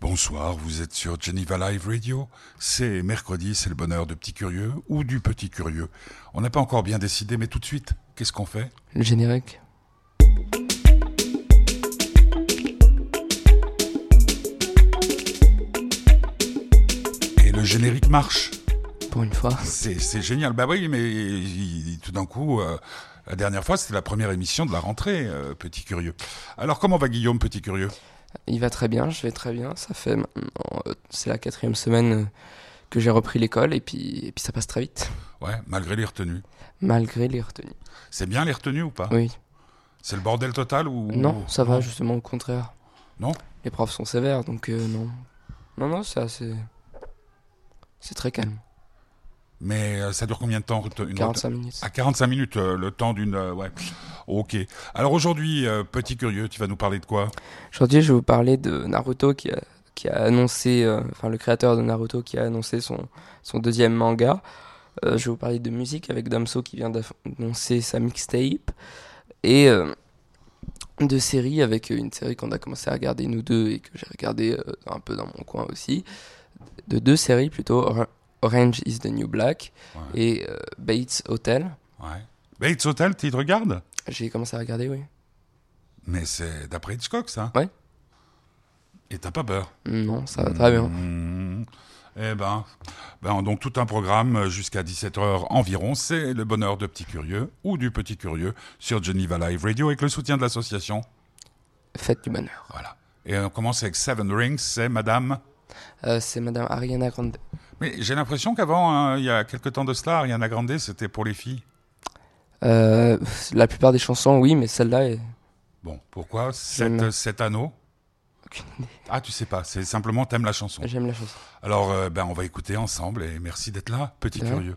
Bonsoir, vous êtes sur Geneva Live Radio. C'est mercredi, c'est le bonheur de Petit Curieux ou du Petit Curieux. On n'a pas encore bien décidé, mais tout de suite, qu'est-ce qu'on fait? Le générique. Et le générique marche. Pour une fois. C'est c'est génial. Bah oui, mais il- tout d'un coup, euh, la dernière fois, c'était la première émission de la rentrée, euh, Petit Curieux. Alors, comment va Guillaume, Petit Curieux? Il va très bien, je vais très bien. Ça fait maintenant, euh, c'est la quatrième semaine euh, que j'ai repris l'école et puis, et puis ça passe très vite, Ouais, malgré les retenues. malgré les retenues. C'est bien les retenues ou pas? Oui. C'est le bordel total ou? Non, ça va justement au contraire. Non? Les profs sont sévères, donc euh, non. Non, non, c'est assez. C'est très calme. Mais euh, ça dure combien de temps rete- une 45 minutes. À 45 minutes, euh, le temps d'une... euh, ouais. Ok. Alors aujourd'hui, Petit Curieux, tu vas nous parler de quoi? Aujourd'hui, je vais vous parler de Naruto qui a, qui a annoncé, euh, enfin le créateur de Naruto qui a annoncé son, son deuxième manga. Euh, je vais vous parler de musique avec Damso qui vient d'annoncer sa mixtape. Et euh, de séries avec une série qu'on a commencé à regarder nous deux et que j'ai regardé un peu dans mon coin aussi. De deux séries plutôt, Orange is the New Black Ouais. et euh, Bates Hotel. Ouais. Bates Hotel, tu regardes? J'ai commencé à regarder, oui. Mais c'est d'après Hitchcock, ça Ouais. Et t'as pas peur? Non, ça va très bien. Mmh. Eh ben, ben, donc tout un programme jusqu'à 17h environ, c'est le bonheur de Petit Curieux ou du Petit Curieux sur Geneva Live Radio avec le soutien de l'association. Fête du bonheur. Voilà. Et on commence avec Seven Rings, c'est Madame? Euh, c'est Madame Ariana Grande. Mais j'ai l'impression qu'avant, hein, il y a quelques temps de cela, Ariana Grande, c'était pour les filles. Euh, la plupart des chansons, oui, mais celle-là est. Bon, pourquoi cet, cet anneau Aucune idée. Ah, tu sais pas, c'est simplement t'aimes la chanson. J'aime la chanson. Alors, euh, ben, on va écouter ensemble et merci d'être là, Petit. Curieux.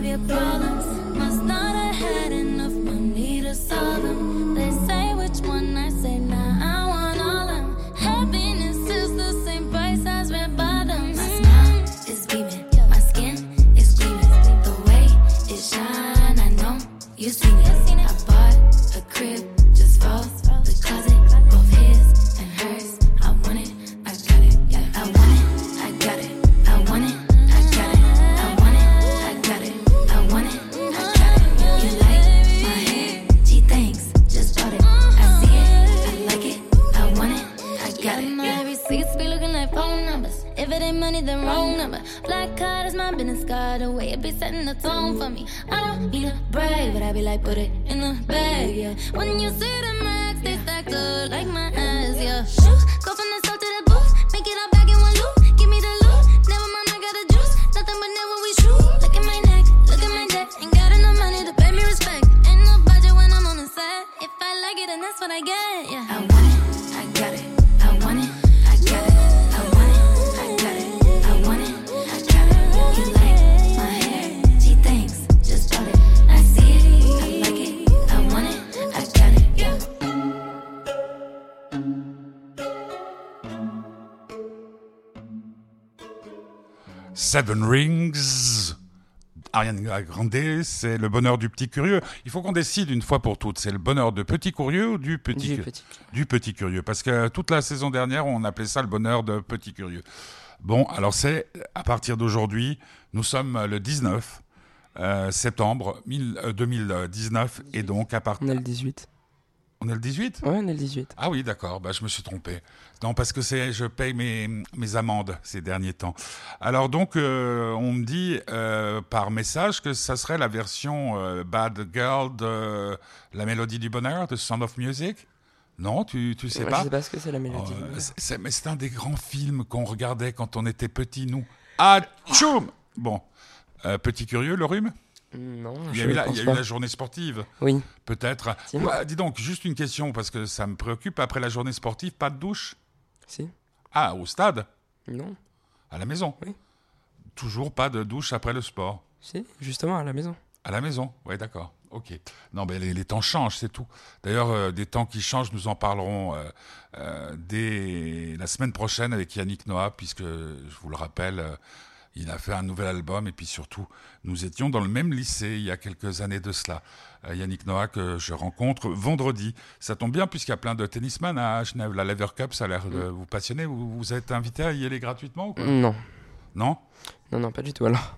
Solve your problems must not have had enough money to solve them. They say which one I say, nah, I want all them. Happiness is the same price as red bottoms. My smile is beaming, my skin is gleaming. The way it shine, I know you seen it. The tone for me. I don't need a brag, but I be like, put it in the bag, yeah. When you see the max, they stacked up like my ass, yeah. Seven Rings Ariana Grande, c'est le bonheur du petit curieux. Il faut qu'on décide une fois pour toutes, c'est le bonheur de petit curieux ou du petit, Du petit. du petit curieux Parce que toute la saison dernière, on appelait ça le bonheur de petit curieux. Bon, alors c'est à partir d'aujourd'hui, nous sommes le 19 euh, septembre 1000, euh, 2019 et donc à partir... On est le 18. On est le 18 Ouais, on est le 18. Ah oui, d'accord, bah, je me suis trompé. Non, parce que c'est, je paye mes, mes amendes ces derniers temps. Alors donc, euh, on me dit euh, par message que ça serait la version euh, Bad Girl de La Mélodie du Bonheur, de Sound of Music? Non, tu, tu sais Ouais, pas Je sais pas ce que c'est la mélodie. Oh, euh, c'est- Mais c'est un des grands films qu'on regardait quand on était petits, nous. Ah, tchoum Bon, petit curieux, le rhume? Non, Il y je a, eu la, il pense y a eu pas. la journée sportive. Oui. Peut-être. Si. Dis donc, juste une question, parce que ça me préoccupe. Après la journée sportive, pas de douche Si. Ah, au stade Non. À la maison Oui. Toujours pas de douche après le sport Si, justement, à la maison. À la maison Oui, d'accord. Ok. Non, mais les, les temps changent, c'est tout. D'ailleurs, euh, des temps qui changent, nous en parlerons euh, euh, dès la semaine prochaine avec Yannick Noah, puisque, je vous le rappelle, il a fait un nouvel album et puis surtout, nous étions dans le même lycée il y a quelques années de cela. Euh, Yannick Noah que je rencontre vendredi. Ça tombe bien puisqu'il y a plein de tennisman à Genève. La Lever Cup, ça a l'air de vous passionner. Vous, vous êtes invité à y aller gratuitement ou quoi? Non. Non? Non, non, pas du tout alors.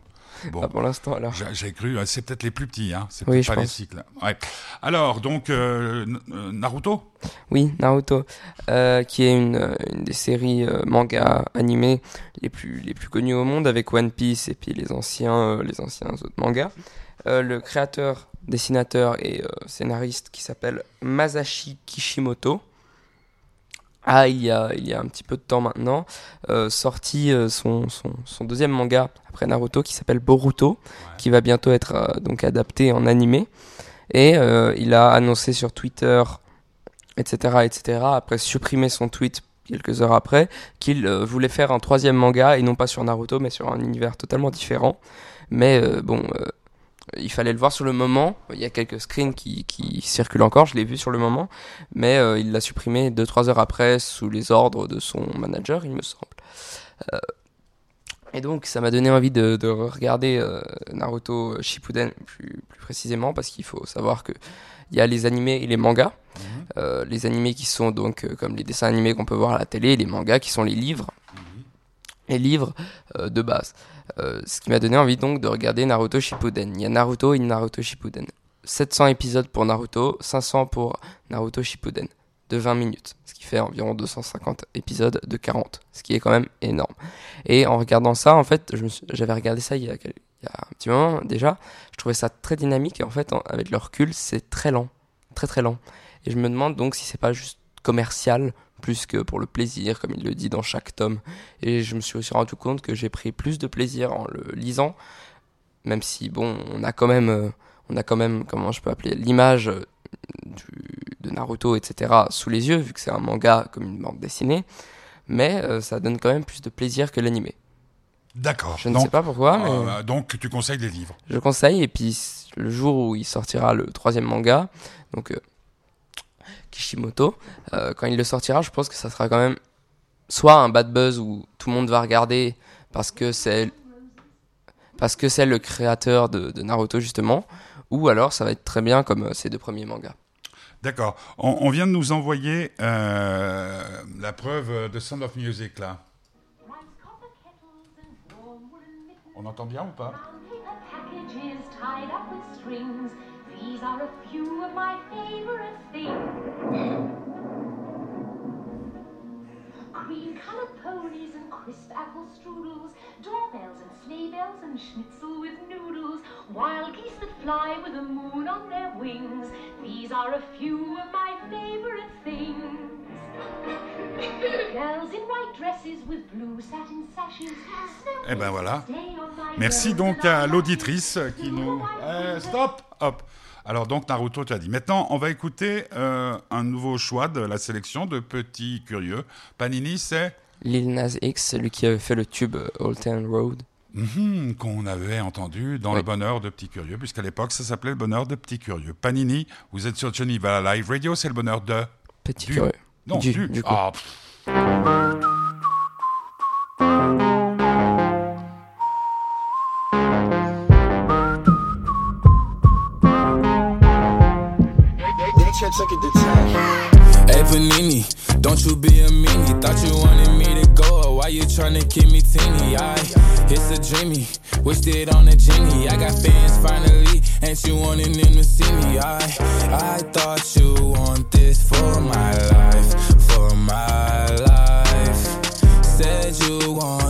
Bon. Pas pour l'instant alors. J'ai cru, euh, c'est peut-être les plus petits, hein. c'est Oui, pas les cycles. Ouais. Alors, donc, euh, euh, Naruto? Oui, Naruto, euh, qui est une, une des séries euh, manga animées les plus, les plus connues au monde avec One Piece et puis les anciens, les anciens autres mangas. Le créateur, dessinateur et scénariste qui s'appelle Masashi Kishimoto a, il y a, il y a un petit peu de temps maintenant, euh, sorti euh, son, son, son deuxième manga après Naruto qui s'appelle Boruto, qui va bientôt être euh, donc adapté en animé. Et euh, il a annoncé sur Twitter etc., etc., après supprimer son tweet quelques heures après, qu'il euh, voulait faire un troisième manga, et non pas sur Naruto, mais sur un univers totalement différent. Mais euh, bon, euh, il fallait le voir sur le moment. Il y a quelques screens qui, qui circulent encore, je l'ai vu sur le moment, mais euh, il l'a supprimé 2-3 heures après, sous les ordres de son manager, il me semble. Euh, et donc, ça m'a donné envie de, de regarder euh, Naruto Shippuden plus, plus précisément, parce qu'il faut savoir que il y a les animés et les mangas. Euh, les animés qui sont donc comme les dessins animés qu'on peut voir à la télé, les mangas qui sont les livres, les livres de base. Euh, ce qui m'a donné envie donc de regarder Naruto Shippuden. Il y a Naruto et Naruto Shippuden. 700 épisodes pour Naruto, 500 pour Naruto Shippuden, de 20 minutes, ce qui fait environ 250 épisodes de 40, ce qui est quand même énorme. Et en regardant ça, en fait, j'avais regardé ça il y, a, un petit moment déjà, je trouvais ça très dynamique et en fait, avec le recul, c'est très lent, très très lent. Et je me demande donc si c'est pas juste commercial plus que pour le plaisir, comme il le dit dans chaque tome. Et je me suis aussi rendu compte que j'ai pris plus de plaisir en le lisant, même si bon, on a quand même, euh, on a quand même, comment je peux appeler, l'image euh, de Naruto, etc. sous les yeux, vu que c'est un manga comme une bande dessinée. Mais euh, ça donne quand même plus de plaisir que l'animé. D'accord. Je ne donc, sais pas pourquoi, mais euh, donc, tu conseilles des livres je conseille. Et puis le jour où il sortira le troisième manga, donc euh, Kishimoto, euh, quand il le sortira, je pense que ça sera quand même soit un bad buzz où tout le monde va regarder parce que c'est parce que c'est le créateur de, de Naruto justement, ou alors ça va être très bien comme euh, ces deux premiers mangas. D'accord. On, on vient de nous envoyer euh, la preuve de Sound of Music, là. On entend bien ou pas? These are a few of my favorite things. Cream colored ponies and crisp apple strudels, doorbells and sleigh bells and schnitzel with noodles, wild geese that fly with the moon on their wings. These are a few of my favorite things. Girls in white dresses with blue satin sashes. Eh ben voilà. Merci donc à l'auditrice qui nous... Euh, stop Hop Alors donc Naruto, tu as dit. Maintenant, on va écouter euh, un nouveau choix de la sélection de Petits Curieux. Panini, c'est... Lil Nas X, celui qui avait fait le tube euh, Old Town Road. Mhm, qu'on avait entendu dans Oui. le bonheur de Petits Curieux, puisqu'à l'époque, ça s'appelait le bonheur de Petits Curieux. Panini, vous êtes sur Geneva Live Radio, c'est le bonheur de... Petit Du. curieux. Non, Du, du. du coup. Pff. Hey Panini, don't you be a meanie. Thought you wanted me to go, why you tryna keep me teeny? I, it's a dreamy, wished it on a genie. I got fans finally, and you wanted them to see me? I, I thought you want this for my life, for my life. Said you wanted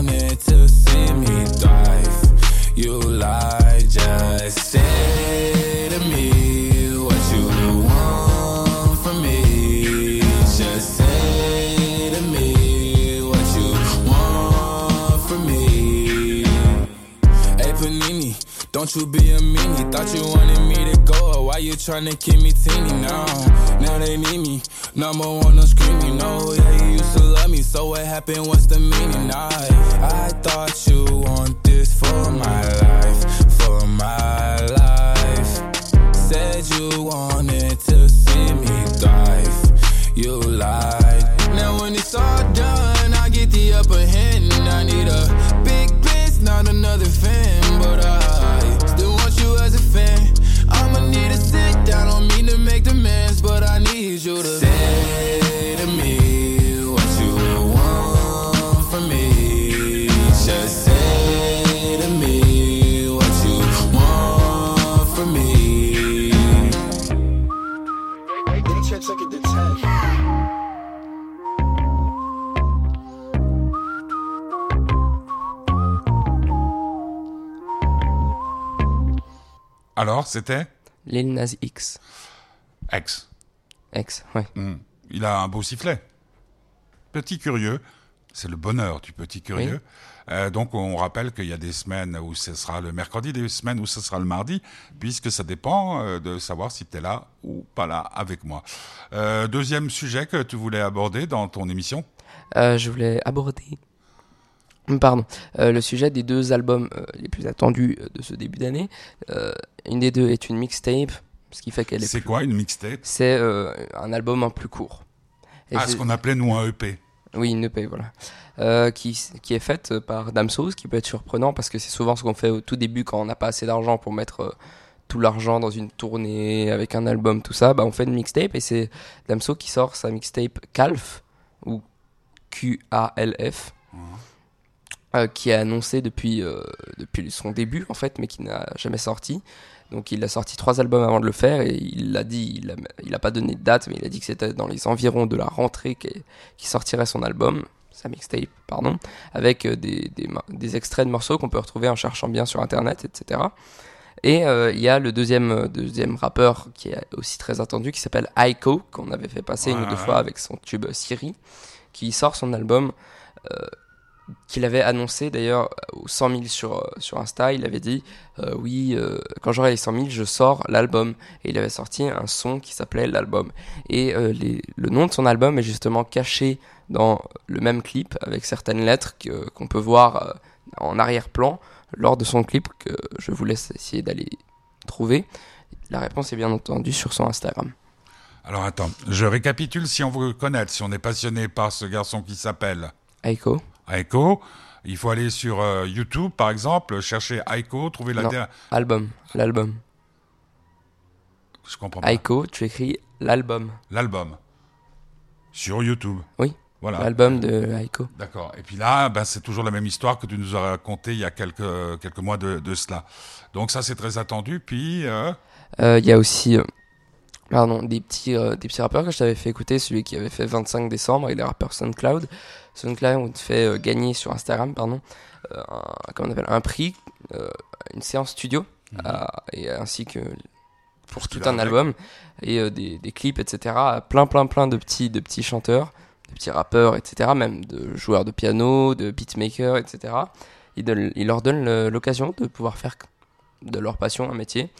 tryna keep me teeny now? Now they need me, number one, no screaming. No, yeah, you used to love me, so what happened? What's the meaning? I, I thought you want this for my life, for my life. Said you wanted to see me thrive. You lied. Now when it's all done, I get the upper hand. I need a big piece, not another fan, C'était? Lil Nas X. Ex. X, ouais. Hmm. Il a un beau sifflet. Petit curieux, c'est le bonheur du petit curieux. Euh, donc on rappelle qu'il y a des semaines où ce sera le mercredi, des semaines où ce sera le mardi, puisque ça dépend euh, de savoir si tu es là ou pas là avec moi. Euh, deuxième sujet que tu voulais aborder dans ton émission? Je voulais aborder. Pardon. Euh, le sujet des deux albums euh, les plus attendus euh, de ce début d'année. Une des deux est une mixtape, ce qui fait qu'elle est. C'est plus- quoi une mixtape? C'est un album en plus court. Et Ah, ce qu'on appelait nous un EP. Oui, une EP, voilà. Qui, qui est faite par Damso, ce qui peut être surprenant parce que c'est souvent ce qu'on fait au tout début quand on n'a pas assez d'argent pour mettre tout l'argent dans une tournée avec un album, tout ça. Bah, on fait une mixtape et c'est Damso qui sort sa mixtape Calf, ou Q-A-L-F, euh, qui est annoncé depuis, euh, depuis son début en fait, mais qui n'a jamais sorti. Donc il a sorti trois albums avant de le faire et il l'a dit, il a, il a pas donné de date, mais il a dit que c'était dans les environs de la rentrée qui, qui sortirait son album, sa mixtape, pardon, avec euh, des, des, des extraits de morceaux qu'on peut retrouver en cherchant bien sur internet, etc. Et euh, il y a le deuxième, deuxième rappeur qui est aussi très attendu, qui s'appelle Aiko, qu'on avait fait passer une ou deux Ouais. fois avec son tube Siri, qui sort son album, euh, qu'il avait annoncé d'ailleurs aux 100 000 sur, euh, sur Insta. Il avait dit euh, Oui, euh, quand j'aurai les 100 000, je sors l'album. Et il avait sorti un son qui s'appelait L'album. Et euh, les- le nom de son album est justement caché dans le même clip avec certaines lettres que- qu'on peut voir en arrière-plan lors de son clip que je vous laisse essayer d'aller trouver. La réponse est bien entendu sur son Instagram. Alors attends, je récapitule si on veut connaître, si on est passionné par ce garçon qui s'appelle Aiko Aiko. Il faut aller sur euh, YouTube, par exemple, chercher Aiko, trouver la Non. dernière. Album, l'album. Je comprends pas. Aiko, tu écris l'album. L'album. Sur YouTube. Oui. Voilà. L'album de Aiko. D'accord. Et puis là, ben, c'est toujours la même histoire que tu nous as raconté il y a quelques, quelques mois de, de cela. Donc ça, c'est très attendu. Puis, euh, Euh, Il y a aussi pardon, des, petits, euh, des petits rappeurs que je t'avais fait écouter, celui qui avait fait 25 décembre et les rappeurs SoundCloud. SoundCloud fait euh, gagner sur Instagram pardon, euh, un, comment on appelle, un prix, euh, une séance studio, à- et ainsi que pour Mhm. tout un album et des, des clips, etc. à Plein, plein, plein de petits, de petits chanteurs, de petits rappeurs, etc. Même de joueurs de piano, de beatmakers, etc. Il, donne- il leur donne l'occasion de pouvoir faire de leur passion un métier.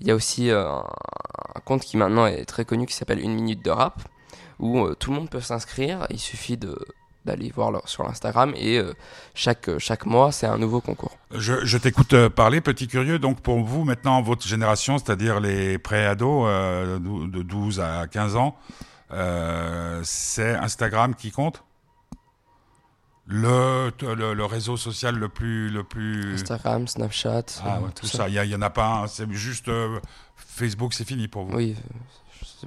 Il y a aussi euh, un, compte qui maintenant est très connu qui s'appelle Une Minute de Rap, où euh, tout le monde peut s'inscrire. Il suffit de d'aller voir sur l'Instagram et euh, chaque, chaque mois c'est un nouveau concours. je, t'écoute parler, petit curieux. Donc pour vous, maintenant, votre génération, c'est-à-dire les pré-ados de 12 à 15 ans, c'est Instagram qui compte? Le, le, le réseau social le plus... Le plus... Instagram, Snapchat, Ah, ouais, tout ça, il y, a- il y en a pas un, c'est juste euh, Facebook, c'est fini pour vous. Oui,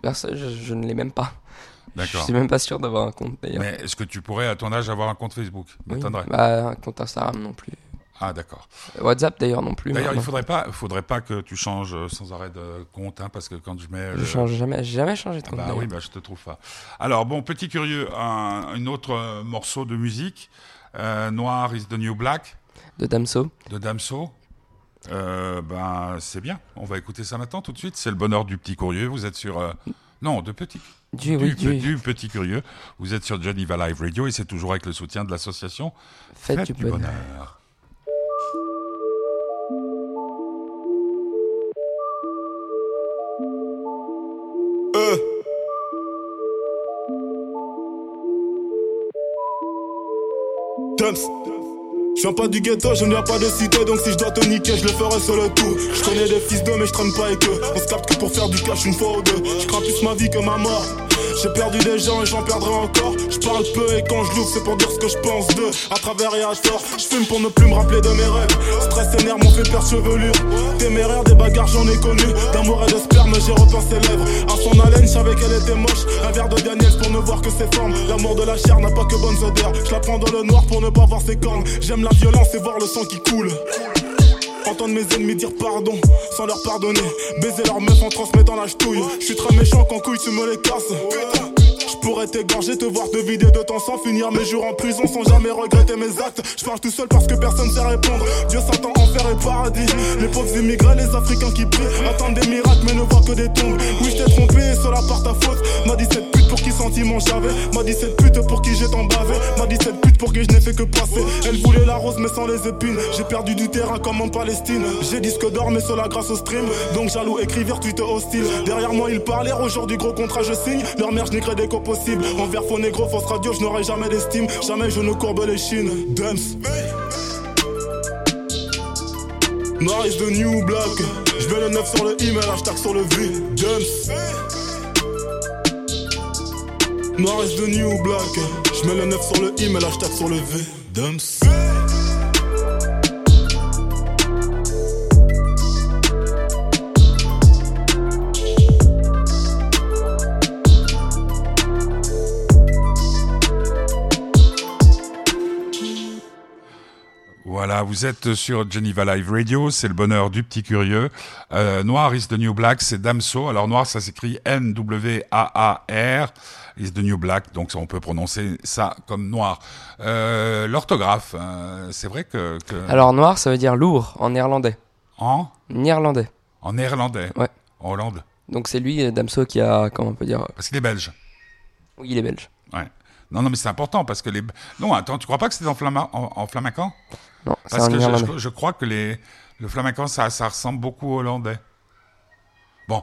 je, je, je ne l'ai même pas. Je D'accord. suis même pas sûr d'avoir un compte d'ailleurs. Mais est-ce que tu pourrais, à ton âge, avoir un compte Facebook? Oui. Bah, un compte Instagram non plus. Ah, d'accord. WhatsApp d'ailleurs non plus. D'ailleurs, il faudrait pas, faudrait pas que tu changes euh, sans arrêt de compte, hein, parce que quand je mets. Je le- change jamais, jamais changé de Ah compte. bah oui, bah je te trouve pas. Alors bon, petit curieux, un, autre euh, morceau de musique, euh, Noir is the New Black De Damso. de Damso. Euh, ben c'est bien. On va écouter ça maintenant tout de suite. C'est le bonheur du petit curieux. Vous êtes sur euh, non de petit Du, du, oui, du, du petit curieux. Vous êtes sur Geneva Live Radio et c'est toujours avec le soutien de l'association Faites du bonheur. Je viens pas du ghetto, je ne viens pas de cité, donc si je dois te niquer, je le ferai sur le tour. Je connais des fils d'eux, mais je traîne pas avec eux. On se capte que pour faire du cash une fois ou deux. Je crains plus ma vie que ma mort. J'ai perdu des gens et j'en perdrai encore. Je parle peu et quand je l'ouvre, c'est pour dire ce que je pense d'eux. À travers et à tort, je fume pour ne plus me rappeler de mes rêves. Stress et nerfs m'ont fait perdre chevelure. Téméraire, des bagarres, j'en ai connu. D'amour et de sperme, j'ai repeint ses lèvres. À son haleine, je savais qu'elle était moche. Un verre de Daniel pour ne voir que ses formes. L'amour de la chair n'a pas que bonnes odeurs. Je la prends dans le noir pour ne pas voir ses cornes. J'aime la violence et voir le sang qui coule. Entendre mes ennemis dire pardon sans leur pardonner. Baiser leur meuf en transmettant la ch'touille. Je suis très méchant quand couille tu me les casses. Je pourrais t'égorger, te voir te vider de ton sang, finir mes jours en prison sans jamais regretter mes actes. Je parle tout seul parce que personne sait répondre. Dieu s'attend enfer et paradis. Les pauvres immigrés, les Africains qui prient, attendent des miracles mais ne voient que des tombes. Oui, je t'ai trompé et cela par ta faute. M'a dit cette pour qui sentiment j'avais. M'a dit cette pute pour qui j'ai tant bavé. M'a dit cette pute pour qui je n'ai fait que passer. Elle voulait la rose mais sans les épines. J'ai perdu du terrain comme en Palestine. J'ai disque d'or mais cela grâce au stream. Donc jaloux, écrivir, tweet hostile. Derrière moi ils parlaient, aujourd'hui gros contrat je signe. Leur mère je crédais qu'au possible. Envers faux négro, fausse radio, je n'aurai jamais d'estime. Jamais je ne courbe les chines. Dumps. Noir is the new black. Je le 9 sur le email, hashtag sur le V. Dumps. Noir is the new black. Je mets le 9 sur le email, hashtag sur le V. Dumps. Voilà, vous êtes sur Geneva Live Radio, c'est le bonheur du petit curieux. Euh, Noir is the New Black, c'est Damso. Alors Noir, ça s'écrit N-W-A-A-R, is the New Black, donc on peut prononcer ça comme Noir. Euh, L'orthographe, euh, c'est vrai que... que- Alors noir, ça veut dire lourd en néerlandais. En Néerlandais. En néerlandais Ouais. En Hollande Donc c'est lui, euh, Damso, qui a, comment on peut dire, Parce qu'il est belge. oui, il est belge. Ouais. Non, non, mais c'est important parce que les. Non, attends, tu crois pas que c'était en, flama... en, en flamencan Non, Parce que je, crois que les, le flamencan, ça, ça ressemble beaucoup au hollandais. Bon,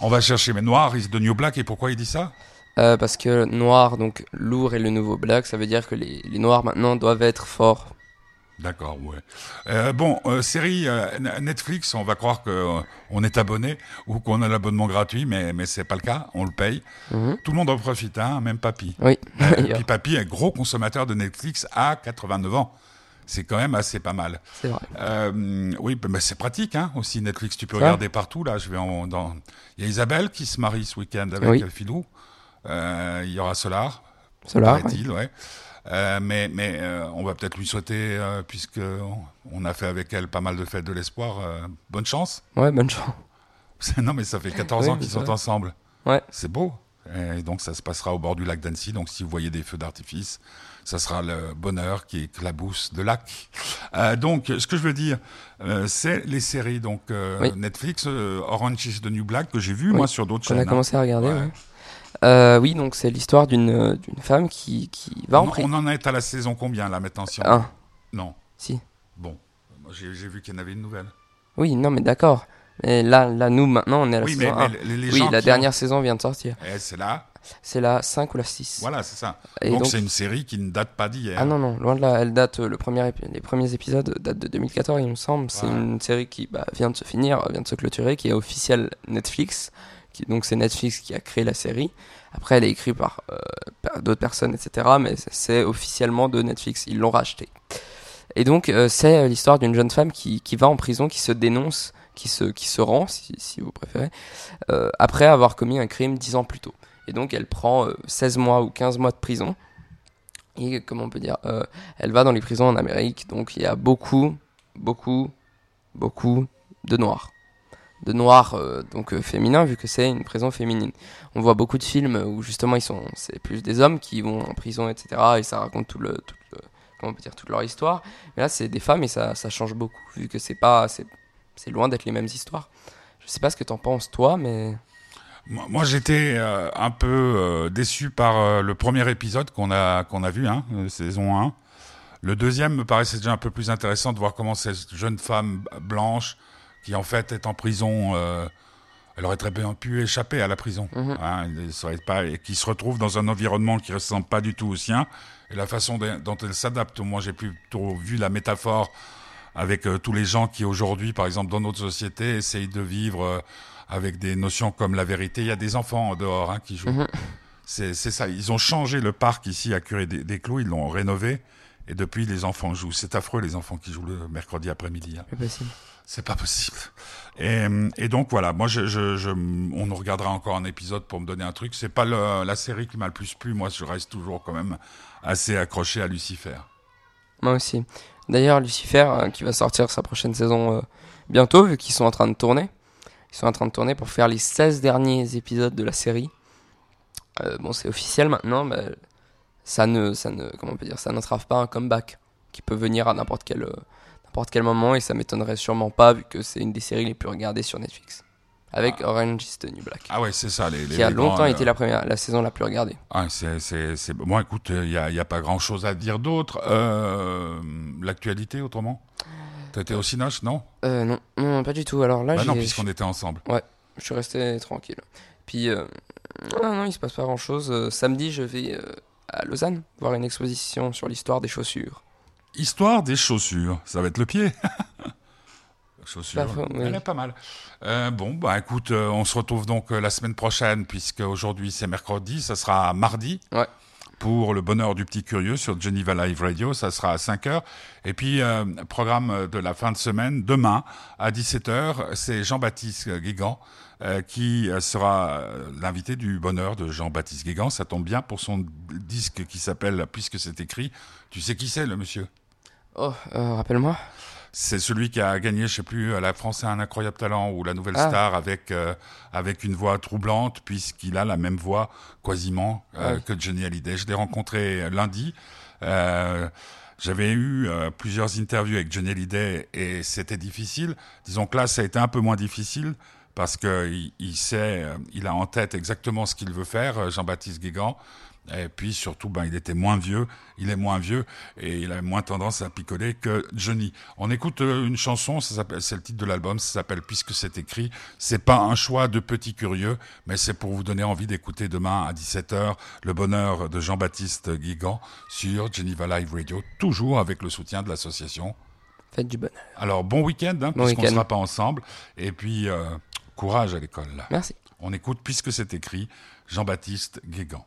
on va chercher. Mais noir, is the new black. Et pourquoi il dit ça? Euh, parce que noir, donc lourd est le nouveau black, ça veut dire que les, les noirs maintenant doivent être forts. D'accord, ouais. Euh, bon, euh, série euh, Netflix, on va croire que on est abonné ou qu'on a l'abonnement gratuit, mais mais c'est pas le cas. On le paye. Mhm. Tout le monde en profite, hein, même papy. Oui, puis papy est gros consommateur de Netflix à 89 ans. C'est quand même assez pas mal. c'est vrai. Oui, bah, c'est pratique hein, aussi Netflix. Tu peux regarder partout. Là, je vais en, dans. Il y a Isabelle qui se marie ce week-end avec Oui. Philou. Euh, il y aura Solar, ouais. Euh, mais mais euh, on va peut-être lui souhaiter, euh, puisque on- on a fait avec elle pas mal de fêtes de l'espoir, bonne chance. ouais, bonne chance. non, mais ça fait 14 Oui, ans qu'ils sont vrai. ensemble. Ouais. C'est beau. Et donc ça se passera au bord du lac d'Annecy. Donc si vous voyez des feux d'artifice, ça sera le bonheur qui éclabousse de lac. Donc ce que je veux dire, c'est les séries. Donc Oui. Netflix, Orange is the New Black que j'ai vu Oui, moi sur d'autres On chaînes. a hein. commencé à regarder, Ouais. ouais. Euh, oui, donc c'est l'histoire d'une euh, d'une femme qui, qui va en On, prison. on en est à la saison combien là maintenant si on- Un, Non. si. Bon, j'ai vu qu'il y en avait une nouvelle. Oui, non, mais d'accord. Mais là, là, nous, maintenant, on est à la oui, mais, saison mais 1. les, les Oui, la dernière saison vient de sortir. Eh, c'est là. C'est la 5 ou la 6. Voilà, c'est ça. Et donc c'est une série qui ne date pas d'hier. Ah non, non, loin de là, elle date, euh, le premier les premiers épisodes datent de 2014, il me semble. C'est Ouais. une série qui bah, vient de se finir, vient de se clôturer, qui est officielle Netflix. Donc c'est Netflix qui a créé la série. Après, elle est écrite par, euh, d'autres personnes, etc. Mais c'est- officiellement de Netflix, ils l'ont racheté. Et donc, euh, c'est euh, l'histoire d'une jeune femme qui, qui va en prison, qui se dénonce, qui se, qui se rend, si, vous préférez, après avoir commis un crime 10 ans plus tôt. Et donc, elle prend euh, 16 mois ou 15 mois de prison. Et comment on peut dire Elle va dans les prisons en Amérique. Donc, il y a beaucoup, beaucoup, beaucoup de noirs. De noirs euh, donc euh, féminins, vu que c'est une prison féminine. On voit beaucoup de films où justement ils sont, c'est plus des hommes qui vont en prison, etc. Et ça raconte tout le, tout comment on peut dire, toute leur histoire. Mais là, c'est des femmes et ça, ça change beaucoup, vu que c'est pas, c'est, c'est loin d'être les mêmes histoires. Je sais pas ce que t'en penses toi, mais Moi, j'étais euh, un peu euh, déçu par le premier épisode qu'on a, qu'on a vu, hein, saison 1. Le deuxième me paraissait déjà un peu plus intéressant de voir comment cette jeune femme blanche, qui en fait est en prison, euh, elle aurait très bien pu échapper à la prison, Mhm. hein, elle serait pas, et qui se retrouve dans un environnement qui ne ressemble pas du tout au sien. Et la façon dont dont elle s'adapte, moi j'ai plutôt vu la métaphore avec euh, tous les gens qui aujourd'hui, par exemple dans notre société, essayent de vivre euh, avec des notions comme la vérité. Il y a des enfants dehors hein, qui jouent. Mhm. C'est ça. Ils ont changé le parc ici à Curé des, des Clous. Ils l'ont rénové. Et depuis, les enfants jouent. C'est affreux, les enfants qui jouent le mercredi après-midi. hein. c'est possible. C'est pas possible. Et, donc voilà, moi, je, on nous regardera encore un épisode pour me donner un truc. C'est pas la série qui m'a le plus plu. Moi, je reste toujours quand même assez accroché à Lucifer. Moi aussi. D'ailleurs, Lucifer, euh, qui va sortir sa prochaine saison euh, bientôt, vu qu'ils sont en train de tourner. Ils sont en train de tourner pour faire les 16 derniers épisodes de la série. Euh, bon, c'est officiel maintenant, mais ça ne, ça ne, comment on peut dire, ça n'entrave pas un comeback qui peut venir à n'importe quel, n'importe quel moment et ça m'étonnerait sûrement pas vu que c'est une des séries les plus regardées sur Netflix. Avec Orange is the New Black. Ah ouais, c'est ça. Les, les- qui a grands, longtemps euh, été la première, la saison la plus regardée. Ah, c'est, c'est, c'est... Bon, écoute, il n'y a, y a pas grand-chose à dire d'autre. Euh, l'actualité, autrement? T'as été au Cinoche, non? Euh, non, non, pas du tout. Alors là, Bah non, puisqu'on était ensemble. Je suis resté tranquille. Puis, euh, non, non, il se passe pas grand chose. samedi, je vais euh, à Lausanne voir une exposition sur l'histoire des chaussures. Histoire des chaussures. Ça va être le pied. chaussures. Oui. Elle est pas mal. Euh, bon, bah écoute, euh, on se retrouve donc euh, la semaine prochaine, puisque aujourd'hui c'est mercredi. Ça sera mardi. Ouais. Pour le bonheur du petit curieux sur Geneva Live Radio, ça sera à 5 heures. Et puis, programme de la fin de semaine, demain à 17 heures, c'est Jean-Baptiste Guégan qui sera l'invité du bonheur de Jean-Baptiste Guégan. Ça tombe bien pour son disque qui s'appelle Puisque c'est écrit. Tu sais qui c'est, le monsieur? Oh, euh, rappelle-moi. c'est celui qui a gagné, je sais plus, à la France a un incroyable talent ou la nouvelle Ah. star avec euh, avec une voix troublante puisqu'il a la même voix quasiment euh, Ah que Johnny Hallyday. Je l'ai rencontré euh, lundi. Euh, j'avais eu euh, plusieurs interviews avec Johnny Hallyday et c'était difficile. Disons que là, ça a été un peu moins difficile parce que il, il sait, euh, il a en tête exactement ce qu'il veut faire, euh, Jean-Baptiste Guégan. Et puis surtout, ben, il était moins vieux, il est moins vieux et il a moins tendance à picoler que Johnny. On écoute euh, une chanson, c'est le titre de l'album, ça s'appelle Puisque c'est écrit. C'est pas un choix de petit curieux, mais c'est pour vous donner envie d'écouter demain à 17h le bonheur de Jean-Baptiste Guigan sur Geneva Live Radio, toujours avec le soutien de l'association. Faites du bonheur. Alors bon week-end, hein, Bon puisqu'on ne sera pas ensemble. Et puis euh, courage à l'école. Merci. On écoute Puisque c'est écrit Jean-Baptiste Guégan.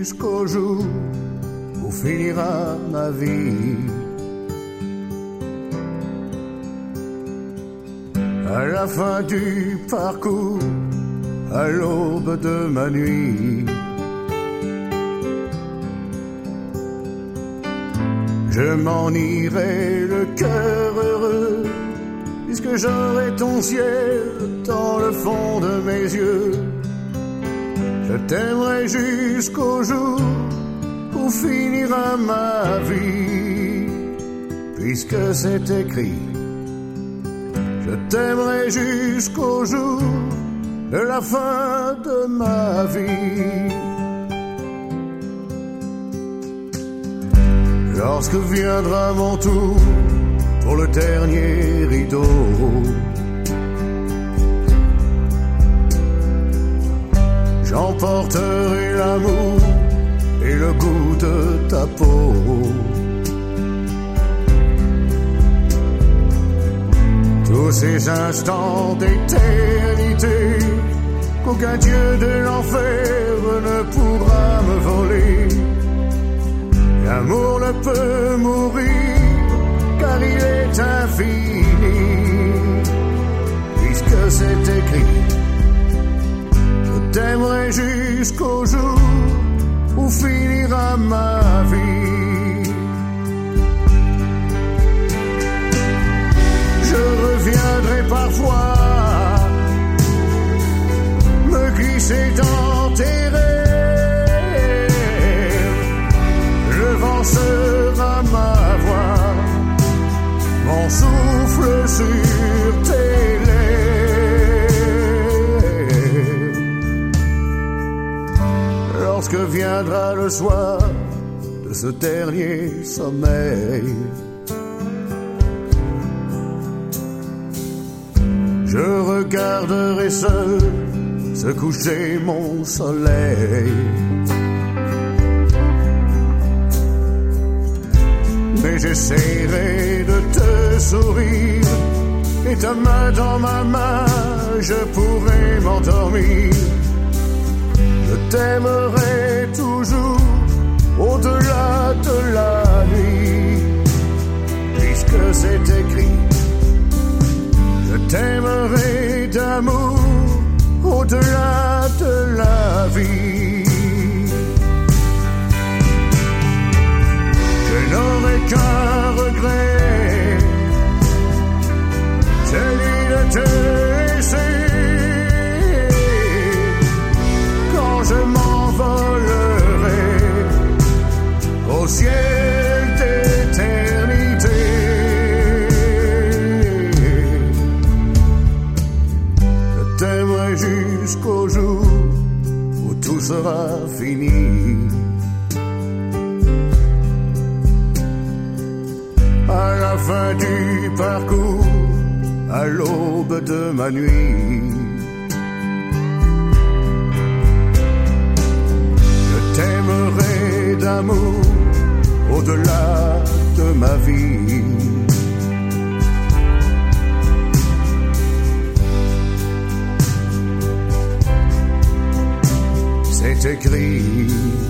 Jusqu'au jour où finira ma vie. À la fin du parcours, à l'aube de ma nuit. Je m'en irai le cœur heureux, puisque j'aurai ton ciel dans le fond de mes yeux. T'aimerai jusqu'au jour où finira ma vie, puisque c'est écrit. Je t'aimerai jusqu'au jour de la fin de ma vie. Lorsque viendra mon tour pour le dernier rideau, J'emporterai l'amour et le goût de ta peau. Tous ces instants d'éternité qu'aucun dieu de l'enfer ne pourra me voler. L'amour ne peut mourir car il est infini, jusqu'au jour où finira ma vie. Je reviendrai parfois me glisser dans tes rêves. Le vent sera ma voix, mon souffle sur viendra le soir de ce dernier sommeil, je regarderai seul se coucher mon soleil. Mais j'essaierai de te sourire et ta main dans ma main, je pourrai m'endormir. Je t'aimerai toujours au-delà de la nuit, puisque c'est écrit. Je t'aimerai d'amour au-delà de la vie. Je n'aurai qu'un regret, celui de te À la fin du parcours, à l'aube de ma nuit. Je t'aimerai d'amour au-delà de ma vie. Take thee.